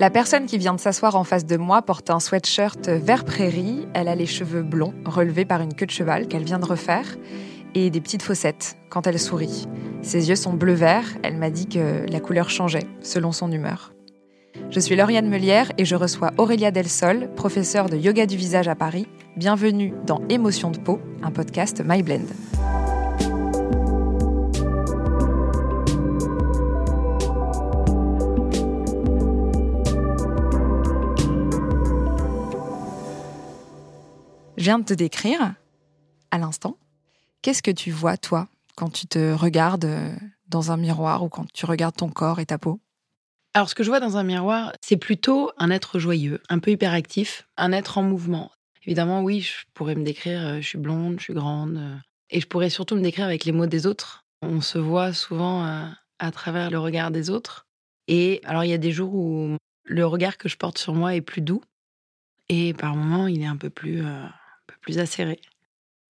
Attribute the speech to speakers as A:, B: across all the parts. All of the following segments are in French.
A: La personne qui vient de s'asseoir en face de moi porte un sweatshirt vert prairie, elle a les cheveux blonds relevés par une queue de cheval qu'elle vient de refaire et des petites fossettes quand elle sourit. Ses yeux sont bleu-vert, elle m'a dit que la couleur changeait selon son humeur. Je suis Lauriane Melière et je reçois Aurélia Delsol, professeure de yoga du visage à Paris. Bienvenue dans Émotion de peau, un podcast MyBlend. Viens de te décrire à l'instant. Qu'est-ce que tu vois, toi, quand tu te regardes euh, dans un miroir ou quand tu regardes ton corps et ta peau?
B: Alors, ce que je vois dans un miroir, c'est plutôt un être joyeux, un peu hyperactif, un être en mouvement. Évidemment, oui, je pourrais me décrire, euh, je suis blonde, je suis grande, euh, et je pourrais surtout me décrire avec les mots des autres. On se voit souvent à travers le regard des autres. Et alors, il y a des jours où le regard que je porte sur moi est plus doux, et par moments, il est un peu plus plus acéré.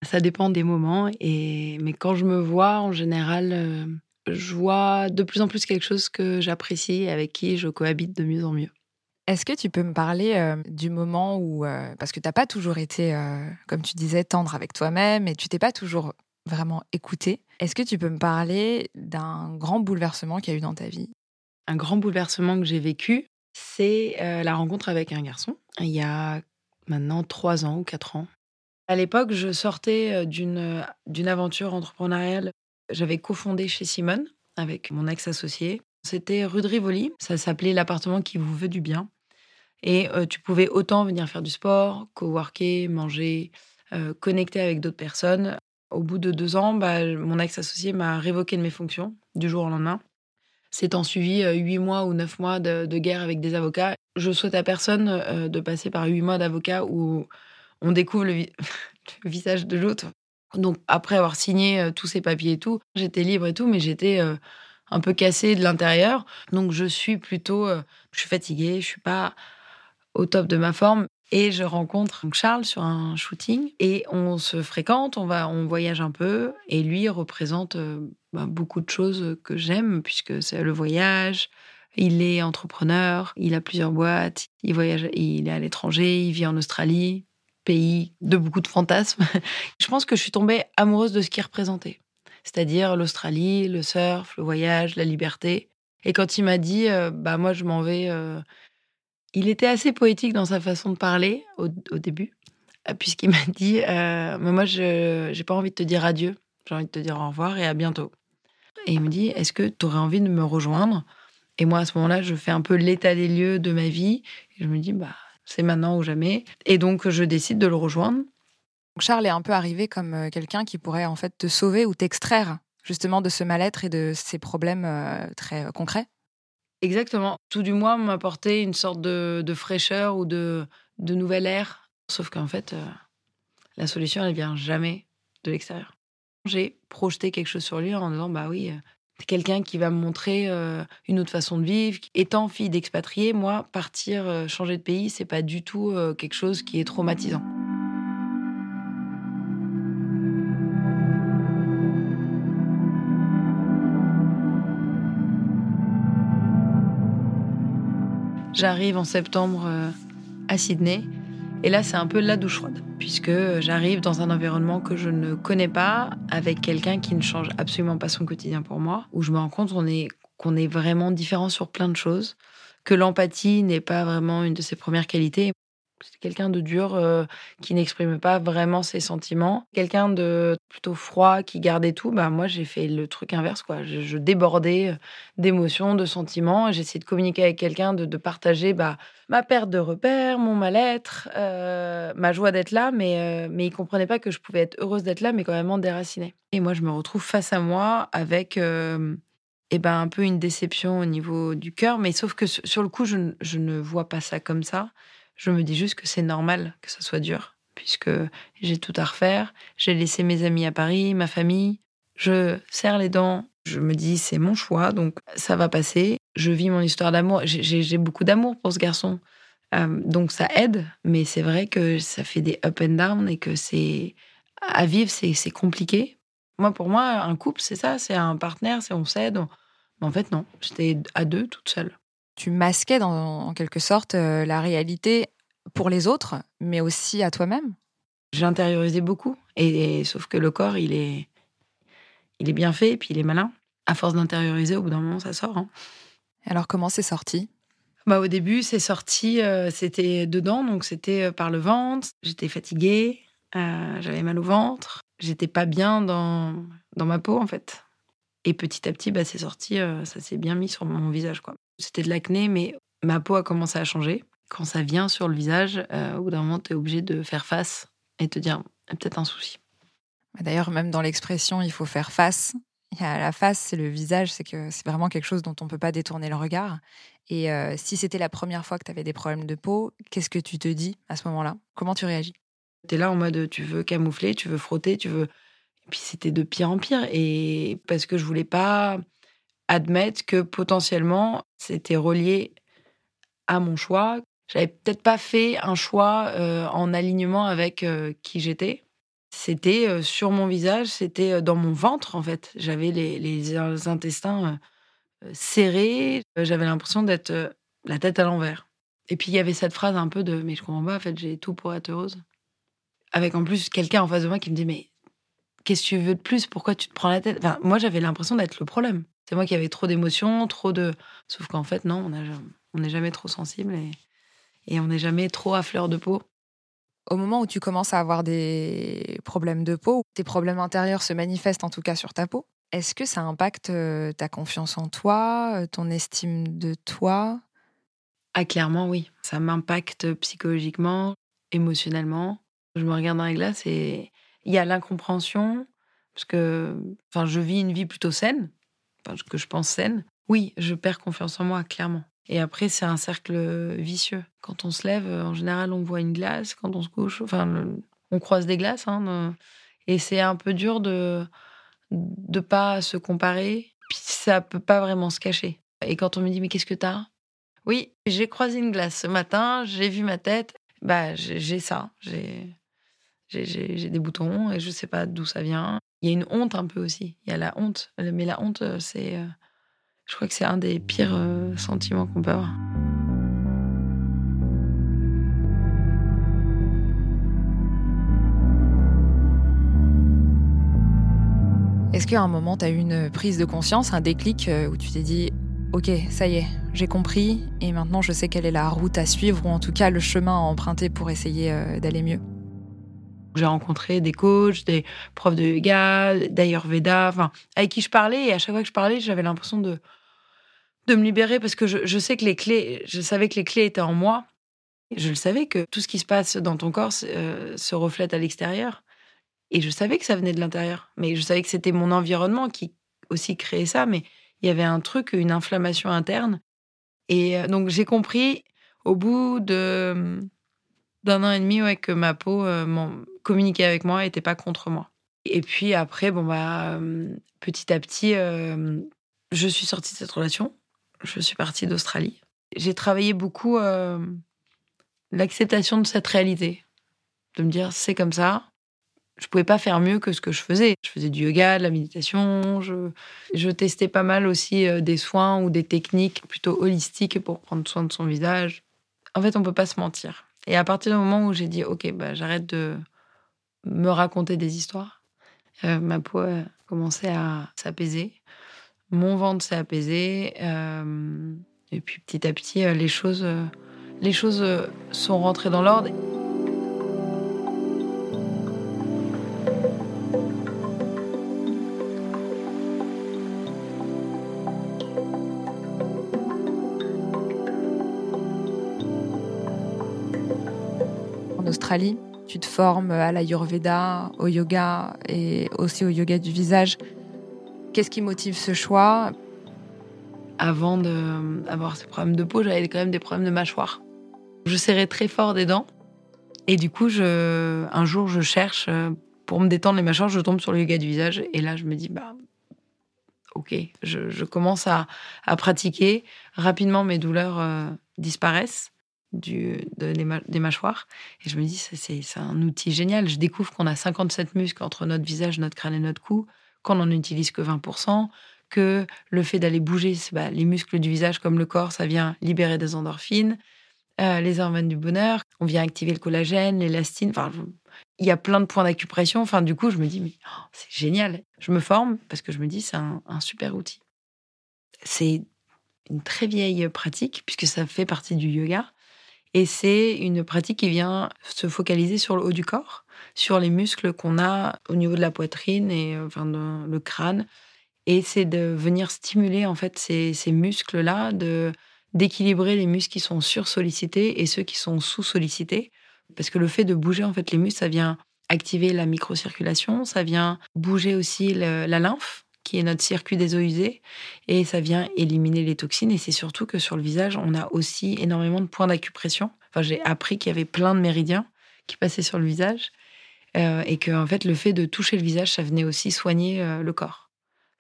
B: Ça dépend des moments. Et... Mais quand je me vois, en général, euh, je vois de plus en plus quelque chose que j'apprécie et avec qui je cohabite de mieux en mieux.
A: Est-ce que tu peux me parler euh, du moment où, euh, parce que tu n'as pas toujours été, comme tu disais, tendre avec toi-même et tu t'es pas toujours vraiment écouté. Est-ce que tu peux me parler d'un grand bouleversement qu'il y a eu dans ta vie?
B: Un grand bouleversement que j'ai vécu, c'est la rencontre avec un garçon, il y a maintenant trois ans ou quatre ans. À l'époque, je sortais d'une aventure entrepreneuriale. J'avais cofondé chez Simone avec mon ex-associé. C'était rue de Rivoli. Ça s'appelait l'appartement qui vous veut du bien. Et tu pouvais autant venir faire du sport, coworker, manger, connecter avec d'autres personnes. Au bout de deux ans, bah, mon ex-associé m'a révoqué de mes fonctions du jour au lendemain. S'étant suivi huit mois ou neuf mois de, de, guerre avec des avocats, je souhaite à personne de passer par huit mois d'avocat où on découvre le, visage de l'autre. Donc après avoir signé euh, tous ces papiers et tout, j'étais libre et tout, mais j'étais euh, un peu cassée de l'intérieur. Donc je suis plutôt, euh, je suis fatiguée, je suis pas au top de ma forme. Et je rencontre Charles sur un shooting et on se fréquente, on va, on voyage un peu. Et lui représente bah, beaucoup de choses que j'aime puisque c'est le voyage. Il est entrepreneur, il a plusieurs boîtes, il voyage, il est à l'étranger, il vit en Australie, pays de beaucoup de fantasmes, je pense que je suis tombée amoureuse de ce qu'il représentait. C'est-à-dire l'Australie, le surf, le voyage, la liberté. Et quand il m'a dit, euh, bah moi je m'en vais, euh, il était assez poétique dans sa façon de parler au, début, euh, puisqu'il m'a dit, mais moi je n'ai pas envie de te dire adieu, j'ai envie de te dire au revoir et à bientôt. Et il me dit, est-ce que tu aurais envie de me rejoindre? Et moi à ce moment-là, je fais un peu l'état des lieux de ma vie. Et je me dis, bah c'est maintenant ou jamais. Et donc, je décide de le rejoindre.
A: Charles est un peu arrivé comme euh, quelqu'un qui pourrait en fait te sauver ou t'extraire justement de ce mal-être et de ces problèmes euh, très euh, concrets.
B: Exactement. Tout du moins m'apporter une sorte de, fraîcheur ou de, de nouvel air. Sauf qu'en fait, la solution, elle vient jamais de l'extérieur. J'ai projeté quelque chose sur lui en disant, bah oui, quelqu'un qui va me montrer euh, une autre façon de vivre. Étant fille d'expatrié, moi, partir, euh, changer de pays, c'est pas du tout euh, quelque chose qui est traumatisant. J'arrive en septembre à Sydney et là, c'est un peu la douche froide, puisque j'arrive dans un environnement que je ne connais pas, avec quelqu'un qui ne change absolument pas son quotidien pour moi, où je me rends compte qu'on est, est vraiment différent sur plein de choses, que l'empathie n'est pas vraiment une de ses premières qualités. C'est quelqu'un de dur euh, qui n'exprime pas vraiment ses sentiments. Quelqu'un de plutôt froid qui gardait tout. Bah, moi, j'ai fait le truc inverse. Quoi. Je, débordais euh, d'émotions, de sentiments. J'ai essayé de communiquer avec quelqu'un, de, partager bah, ma perte de repères, mon mal-être, euh, ma joie d'être là. Mais, mais il ne comprenait pas que je pouvais être heureuse d'être là, mais quand même déracinée. Et moi, je me retrouve face à moi avec eh ben, un peu une déception au niveau du cœur. Mais sauf que sur le coup, je, je ne vois pas ça comme ça. Je me dis juste que c'est normal que ça soit dur, puisque j'ai tout à refaire. J'ai laissé mes amis à Paris, ma famille. Je serre les dents. Je me dis, c'est mon choix, donc ça va passer. Je vis mon histoire d'amour. J'ai beaucoup d'amour pour ce garçon. Euh, donc ça aide, mais c'est vrai que ça fait des up and down et que c'est à vivre, c'est compliqué. Moi, pour moi, un couple, c'est ça, c'est un partenaire, c'est on s'aide. Mais en fait, non, j'étais à deux, toute seule.
A: Tu masquais en quelque sorte la réalité pour les autres, mais aussi à toi-même?
B: J'intériorisais beaucoup, et, sauf que le corps, il est, il est bien fait, et puis il est malin. À force d'intérioriser, au bout d'un moment, ça sort. Hein.
A: Alors comment c'est sorti?
B: Bah, au début, c'est sorti, c'était dedans, donc c'était par le ventre. J'étais fatiguée, j'avais mal au ventre, j'étais pas bien dans, dans ma peau en fait. Et petit à petit, bah, c'est sorti, ça s'est bien mis sur mon visage. quoi. C'était de l'acné, mais ma peau a commencé à changer. Quand ça vient sur le visage, au bout d'un moment, tu es obligé de faire face et te dire, il y a peut-être un souci.
A: D'ailleurs, même dans l'expression, il faut faire face. Il y a la face, c'est le visage, c'est que c'est vraiment quelque chose dont on ne peut pas détourner le regard. Et si c'était la première fois que tu avais des problèmes de peau, qu'est-ce que tu te dis à ce moment-là? Comment tu réagis?
B: Tu es là en mode tu veux camoufler, tu veux frotter, tu veux. Et puis c'était de pire en pire. Et parce que je voulais pas admettre que potentiellement c'était relié à mon choix. J'avais peut-être pas fait un choix en alignement avec qui j'étais. C'était sur mon visage, c'était dans mon ventre en fait. J'avais les, intestins serré. J'avais l'impression d'être la tête à l'envers. Et puis il y avait cette phrase un peu de mais je comprends pas, en fait, j'ai tout pour être heureuse. Avec en plus quelqu'un en face de moi qui me dit mais qu'est-ce que tu veux de plus? Pourquoi tu te prends la tête? Enfin, Moi, j'avais l'impression d'être le problème. C'est moi qui avais trop d'émotions, trop de. Sauf qu'en fait, non, on n'est jamais trop sensible et, et on n'est jamais trop à fleur de peau.
A: Au moment où tu commences à avoir des problèmes de peau, tes problèmes intérieurs se manifestent en tout cas sur ta peau. Est-ce que ça impacte ta confiance en toi, ton estime de toi?
B: Ah clairement oui, ça m'impacte psychologiquement, émotionnellement. Je me regarde dans la glace et il y a l'incompréhension parce que enfin je vis une vie plutôt saine, que je pense saine. Oui, je perds confiance en moi clairement. Et après, c'est un cercle vicieux. Quand on se lève, en général, on voit une glace. Quand on se couche, enfin, on croise des glaces. Hein, et c'est un peu dur de, de pas se comparer, puis ça peut pas vraiment se cacher. Et quand on me dit mais qu'est-ce que t'as? Oui, j'ai croisé une glace ce matin, j'ai vu ma tête, bah j'ai ça, j'ai des boutons et je sais pas d'où ça vient. Il y a une honte un peu aussi. Il y a la honte, mais la honte c'est, euh, je crois que c'est un des pires euh, sentiments qu'on peut avoir.
A: Est-ce qu'à un moment, tu as eu une prise de conscience, un déclic euh, où tu t'es dit Ok, ça y est, j'ai compris et maintenant je sais quelle est la route à suivre ou en tout cas le chemin à emprunter pour essayer euh, d'aller mieux?
B: J'ai rencontré des coachs, des profs de yoga, d'Ayurveda, enfin, avec qui je parlais. Et à chaque fois que je parlais, j'avais l'impression de, de me libérer parce que je, sais que les clés, je savais que les clés étaient en moi. Je le savais que tout ce qui se passe dans ton corps euh, se reflète à l'extérieur. Et je savais que ça venait de l'intérieur. Mais je savais que c'était mon environnement qui aussi créait ça. Mais il y avait un truc, une inflammation interne. Et euh, donc j'ai compris au bout de d'un an et demi ouais, que ma peau euh, communiquait avec moi, n'était pas contre moi. Et puis après, bon bah euh, petit à petit, je suis sortie de cette relation. Je suis partie d'Australie. J'ai travaillé beaucoup l'acceptation de cette réalité, de me dire c'est comme ça, je pouvais pas faire mieux que ce que je faisais. Je faisais du yoga, de la méditation, je, je testais pas mal aussi euh, des soins ou des techniques plutôt holistiques pour prendre soin de son visage. En fait, on peut pas se mentir. Et à partir du moment où j'ai dit, OK, bah, j'arrête de me raconter des histoires, euh, ma peau a commencé à s'apaiser, mon ventre s'est apaisé, euh, et puis petit à petit, les choses, les choses sont rentrées dans l'ordre.
A: Australie. Tu te formes à l'Ayurveda, au yoga et aussi au yoga du visage. Qu'est-ce qui motive ce choix?
B: Avant d'avoir ces problèmes de peau, j'avais quand même des problèmes de mâchoire. Je serrais très fort des dents. Et du coup, un jour, je cherche euh, pour me détendre les mâchoires, je tombe sur le yoga du visage. Et là, je me dis, bah, ok, je, commence à, pratiquer. Rapidement, mes douleurs euh, disparaissent du, des mâchoires. Et je me dis, c'est un outil génial. Je découvre qu'on a 57 muscles entre notre visage, notre crâne et notre cou, qu'on n'en utilise que 20%, que le fait d'aller bouger bah, les muscles du visage comme le corps, ça vient libérer des endorphines, euh, les hormones du bonheur, on vient activer le collagène, l'élastine. Enfin, il y a plein de points d'acupression. Enfin, du coup, je me dis, oh, c'est génial. Je me forme parce que je me dis, c'est un, super outil. C'est une très vieille pratique puisque ça fait partie du yoga. Et c'est une pratique qui vient se focaliser sur le haut du corps, sur les muscles qu'on a au niveau de la poitrine et euh, enfin, le crâne. Et c'est de venir stimuler en fait ces, muscles-là, de d'équilibrer les muscles qui sont sursollicités et ceux qui sont sous-sollicités. Parce que le fait de bouger en fait les muscles, ça vient activer la microcirculation, ça vient bouger aussi la lymphe, qui est notre circuit des eaux usées, et ça vient éliminer les toxines. Et c'est surtout que sur le visage, on a aussi énormément de points d'acupression. Enfin, j'ai appris qu'il y avait plein de méridiens qui passaient sur le visage, euh, et que en fait, le fait de toucher le visage, ça venait aussi soigner euh, le corps.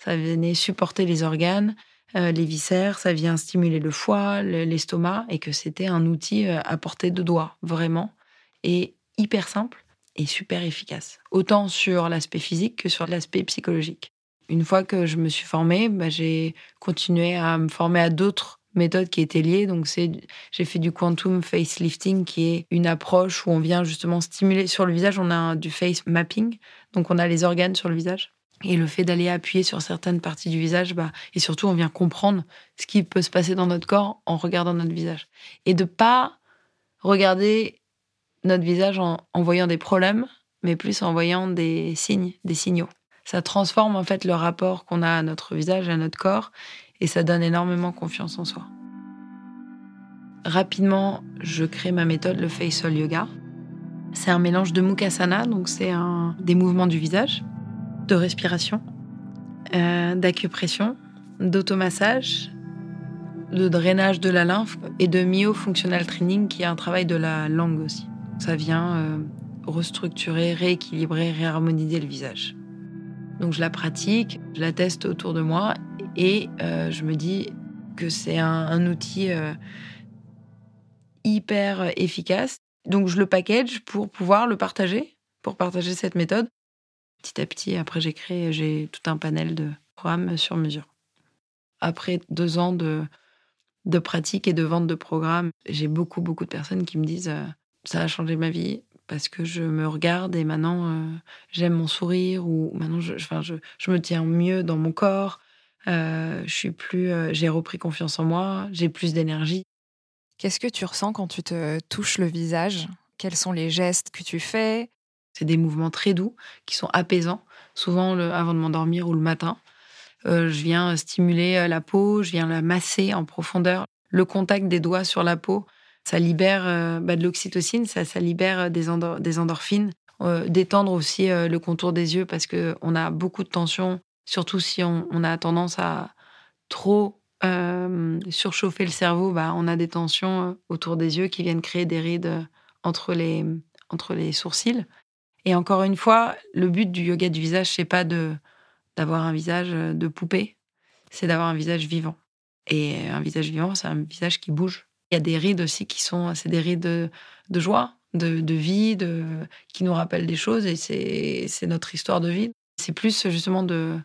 B: Ça venait supporter les organes, euh, les viscères, ça vient stimuler le foie, l'estomac, et que c'était un outil à portée de doigt, vraiment, et hyper simple et super efficace, autant sur l'aspect physique que sur l'aspect psychologique. Une fois que je me suis formée, bah, j'ai continué à me former à d'autres méthodes qui étaient liées. Donc, j'ai fait du quantum facelifting, qui est une approche où on vient justement stimuler sur le visage. On a du face mapping, donc on a les organes sur le visage. Et le fait d'aller appuyer sur certaines parties du visage, bah, et surtout, on vient comprendre ce qui peut se passer dans notre corps en regardant notre visage. Et de pas regarder notre visage en, voyant des problèmes, mais plus en voyant des signes, des signaux. Ça transforme en fait le rapport qu'on a à notre visage, à notre corps, et ça donne énormément confiance en soi. Rapidement, je crée ma méthode, le Facial Yoga. C'est un mélange de Mukasana, donc c'est des mouvements du visage, de respiration, euh, d'acupression, d'automassage, de drainage de la lymphe et de myofunctional training qui est un travail de la langue aussi. Ça vient euh, restructurer, rééquilibrer, réharmoniser le visage. Donc je la pratique, je la teste autour de moi et euh, je me dis que c'est un, outil hyper efficace. Donc je le package pour pouvoir le partager, pour partager cette méthode Petit à petit, après, j'ai créé, j'ai tout un panel de programmes sur mesure. Après deux ans de, de pratique et de vente de programmes, j'ai beaucoup, beaucoup de personnes qui me disent euh, ça a changé ma vie parce que je me regarde et maintenant euh, j'aime mon sourire ou maintenant je, enfin, je, je, me tiens mieux dans mon corps. Euh, je suis plus, j'ai repris confiance en moi, j'ai plus d'énergie.
A: Qu'est-ce que tu ressens quand tu te touches le visage? Quels sont les gestes que tu fais?
B: C'est des mouvements très doux qui sont apaisants, souvent le, avant de m'endormir ou le matin. Euh, je viens stimuler euh, la peau, je viens la masser en profondeur. Le contact des doigts sur la peau, ça libère euh, bah, de l'oxytocine, ça, libère des, des endorphines. détendre aussi le contour des yeux parce qu'on a beaucoup de tension, surtout si on, a tendance à trop surchauffer le cerveau, bah, on a des tensions autour des yeux qui viennent créer des rides entre les, sourcils. Et encore une fois, le but du yoga du visage, c'est pas d'avoir un visage de poupée, c'est d'avoir un visage vivant. Et un visage vivant, c'est un visage qui bouge. Il y a des rides aussi qui sont, c'est des rides de, joie, de, vie, qui nous rappellent des choses et c'est notre histoire de vie. C'est plus justement de,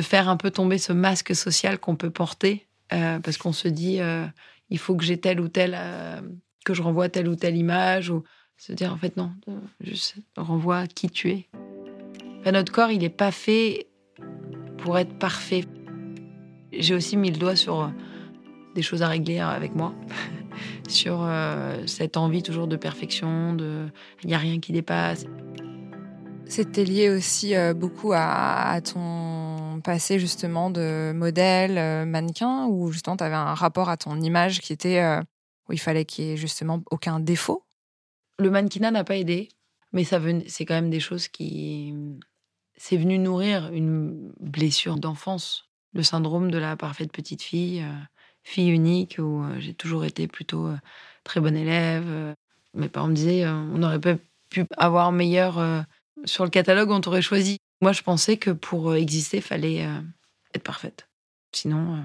B: faire un peu tomber ce masque social qu'on peut porter euh, parce qu'on se dit euh, il faut que j'ai telle ou telle, euh, que je renvoie telle ou telle image ou se dire en fait non, juste renvoie qui tu es. notre corps, il n'est pas fait pour être parfait. J'ai aussi mis le doigt sur des choses à régler avec moi, sur euh, cette envie toujours de perfection, de il n'y a rien qui dépasse.
A: C'était lié aussi euh, beaucoup à, ton passé justement de modèle, mannequin, où justement tu avais un rapport à ton image qui était où il fallait qu'il n'y ait justement aucun défaut?
B: Le mannequinat n'a pas aidé, mais ça c'est quand même des choses qui. C'est venu nourrir une blessure d'enfance, le syndrome de la parfaite petite fille, euh, fille unique, où euh, j'ai toujours été plutôt euh, très bonne élève. Mes parents me disaient on aurait pas pu avoir meilleur sur le catalogue, on t'aurait choisi. Moi, je pensais que pour exister, fallait être parfaite. Sinon,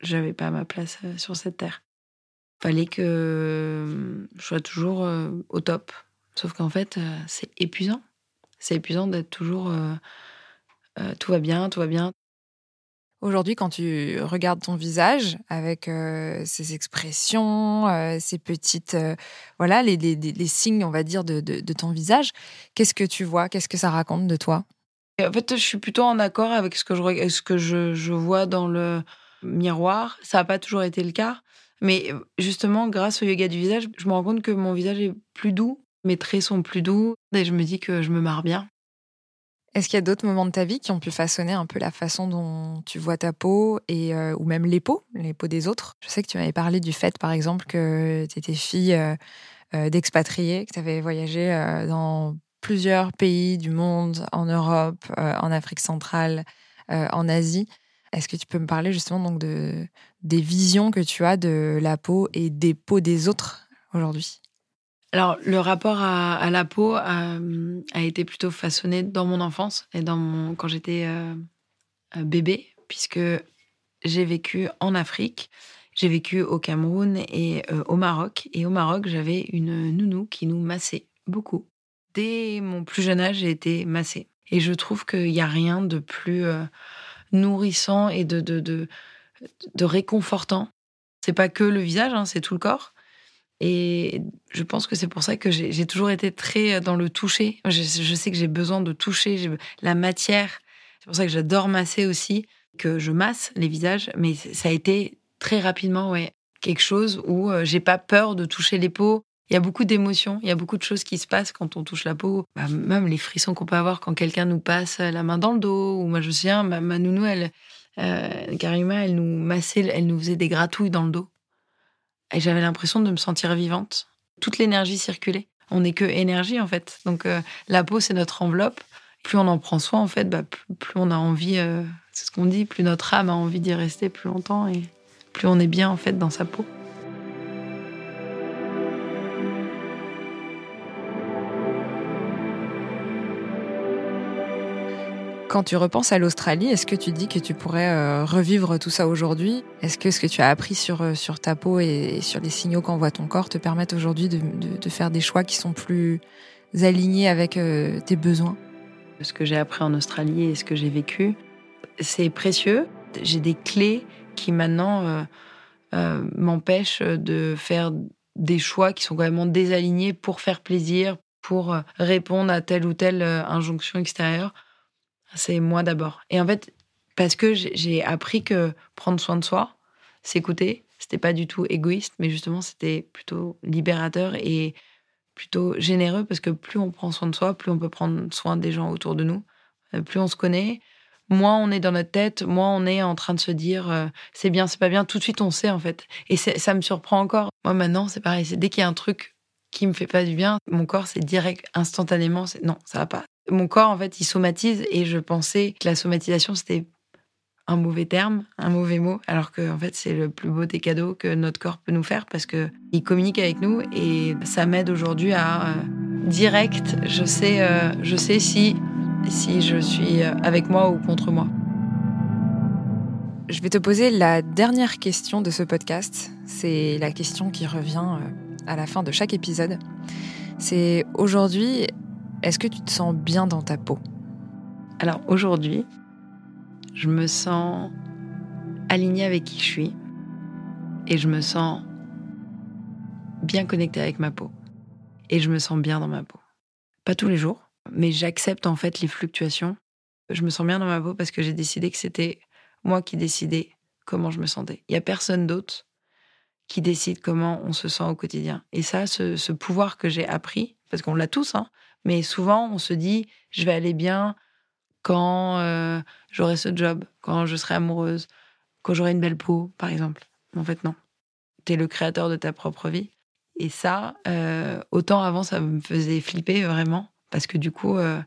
B: j'avais pas ma place sur cette terre fallait que euh, je sois toujours euh, au top. Sauf qu'en fait, euh, c'est épuisant. C'est épuisant d'être toujours tout va bien, tout va bien.
A: Aujourd'hui, quand tu regardes ton visage avec euh, ses expressions, euh, ces petites, euh, voilà, les, signes, on va dire, de, ton visage, qu'est-ce que tu vois? Qu'est-ce que ça raconte de toi?
B: En fait, je suis plutôt en accord avec ce que je, ce que je, je vois dans le miroir. Ça n'a pas toujours été le cas. Mais justement, grâce au yoga du visage, je me rends compte que mon visage est plus doux, mes traits sont plus doux, et je me dis que je me marre bien.
A: Est-ce qu'il y a d'autres moments de ta vie qui ont pu façonner un peu la façon dont tu vois ta peau et euh, ou même les peaux, les peaux des autres? Je sais que tu m'avais parlé du fait, par exemple, que tu étais fille euh, euh, d'expatriés, que tu avais voyagé dans plusieurs pays du monde, en Europe, en Afrique centrale, en Asie. Est-ce que tu peux me parler justement donc de des visions que tu as de la peau et des peaux des autres aujourd'hui?
B: Alors, le rapport à, la peau a, été plutôt façonné dans mon enfance et dans mon, quand j'étais euh, euh, bébé, puisque j'ai vécu en Afrique, j'ai vécu au Cameroun et euh, au Maroc. Et au Maroc, j'avais une nounou qui nous massait beaucoup. Dès mon plus jeune âge, j'ai été massée. Et je trouve qu'il n'y a rien de plus nourrissant et de, de, de, de réconfortant. C'est pas que le visage, hein, c'est tout le corps. Et je pense que c'est pour ça que j'ai toujours été très dans le toucher. Je, sais que j'ai besoin de toucher la matière. C'est pour ça que j'adore masser aussi, que je masse les visages. Mais ça a été très rapidement, ouais, quelque chose où euh, j'ai pas peur de toucher les peaux. Il y a beaucoup d'émotions, il y a beaucoup de choses qui se passent quand on touche la peau. Bah, même les frissons qu'on peut avoir quand quelqu'un nous passe la main dans le dos. Ou moi, je me souviens, ma, ma nounou, elle, euh, Karima, elle nous massait, elle nous faisait des gratouilles dans le dos. Et j'avais l'impression de me sentir vivante. Toute l'énergie circulait. On n'est que énergie, en fait. Donc, euh, la peau, c'est notre enveloppe. Plus on en prend soin, en fait, bah, plus, on a envie, euh, c'est ce qu'on dit, plus notre âme a envie d'y rester plus longtemps et plus on est bien, en fait, dans sa peau.
A: Quand tu repenses à l'Australie, est-ce que tu dis que tu pourrais euh, revivre tout ça aujourd'hui? Est-ce que ce que tu as appris sur, euh, sur ta peau et sur les signaux qu'envoie ton corps te permettent aujourd'hui de, faire des choix qui sont plus alignés avec euh, tes besoins?
B: Ce que j'ai appris en Australie et ce que j'ai vécu, c'est précieux. J'ai des clés qui maintenant m'empêchent de faire des choix qui sont même désalignés pour faire plaisir, pour répondre à telle ou telle injonction extérieure. C'est moi d'abord. Et en fait, parce que j'ai appris que prendre soin de soi, s'écouter, c'était pas du tout égoïste, mais justement, c'était plutôt libérateur et plutôt généreux parce que plus on prend soin de soi, plus on peut prendre soin des gens autour de nous, euh, plus on se connaît, moins on est dans notre tête, moins on est en train de se dire euh, c'est bien, c'est pas bien. Tout de suite, on sait en fait. Et ça me surprend encore. Moi maintenant, c'est pareil. Dès qu'il y a un truc qui me fait pas du bien, mon corps c'est direct, instantanément, c'est non, ça va pas. Mon corps, en fait, il somatise et je pensais que la somatisation, c'était un mauvais terme, un mauvais mot, alors que en fait c'est le plus beau des cadeaux que notre corps peut nous faire parce que il communique avec nous et ça m'aide aujourd'hui à euh, direct, je sais, euh, je sais si si je suis euh, avec moi ou contre moi.
A: Je vais te poser la dernière question de ce podcast. C'est la question qui revient à la fin de chaque épisode. C'est aujourd'hui, est-ce que tu te sens bien dans ta peau?
B: Alors aujourd'hui, je me sens alignée avec qui je suis et je me sens bien connectée avec ma peau et je me sens bien dans ma peau. Pas tous les jours, mais j'accepte en fait les fluctuations. Je me sens bien dans ma peau parce que j'ai décidé que c'était moi qui décidais comment je me sentais. Il y a personne d'autre qui décide comment on se sent au quotidien. Et ça, ce, ce pouvoir que j'ai appris, parce qu'on l'a tous, hein, mais souvent, on se dit, je vais aller bien quand euh, j'aurai ce job, quand je serai amoureuse, quand j'aurai une belle peau, par exemple. En fait, non. Tu es le créateur de ta propre vie. Et ça, euh, autant avant, ça me faisait flipper vraiment. Parce que du coup, euh,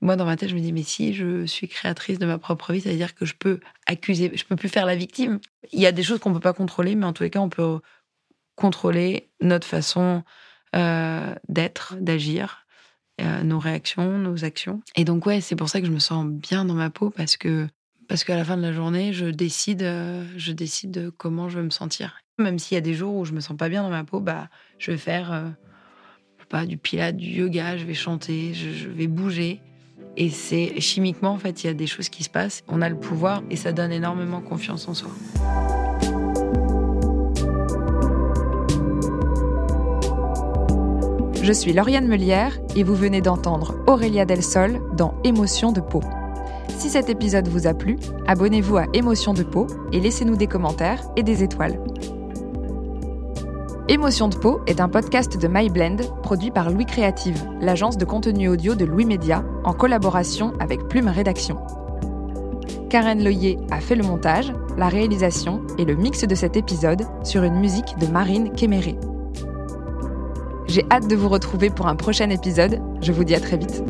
B: moi, dans ma tête, je me dis, mais si je suis créatrice de ma propre vie, ça veut dire que je peux accuser, je peux plus faire la victime. Il y a des choses qu'on peut pas contrôler, mais en tous les cas, on peut contrôler notre façon euh, d'être, d'agir, euh, nos réactions, nos actions. Et donc ouais, c'est pour ça que je me sens bien dans ma peau parce que parce qu'à la fin de la journée, je décide, euh, je décide de comment je veux me sentir. Même s'il y a des jours où je me sens pas bien dans ma peau, bah je vais faire pas du pilates, du yoga, je vais chanter, je, vais bouger Et c'est chimiquement, en fait, il y a des choses qui se passent. On a le pouvoir et ça donne énormément confiance en soi.
A: Je suis Lauriane Melière et vous venez d'entendre Aurélia Del Sol dans Émotion de peau. Si cet épisode vous a plu, abonnez-vous à Émotion de peau et laissez-nous des commentaires et des étoiles. Émotion de peau est un podcast de MyBlend produit par Louis Créative, l'agence de contenu audio de Louis Média, en collaboration avec Plume Rédaction. Karen Loyer a fait le montage, la réalisation et le mix de cet épisode sur une musique de Marine Kéméré. J'ai hâte de vous retrouver pour un prochain épisode. Je vous dis à très vite.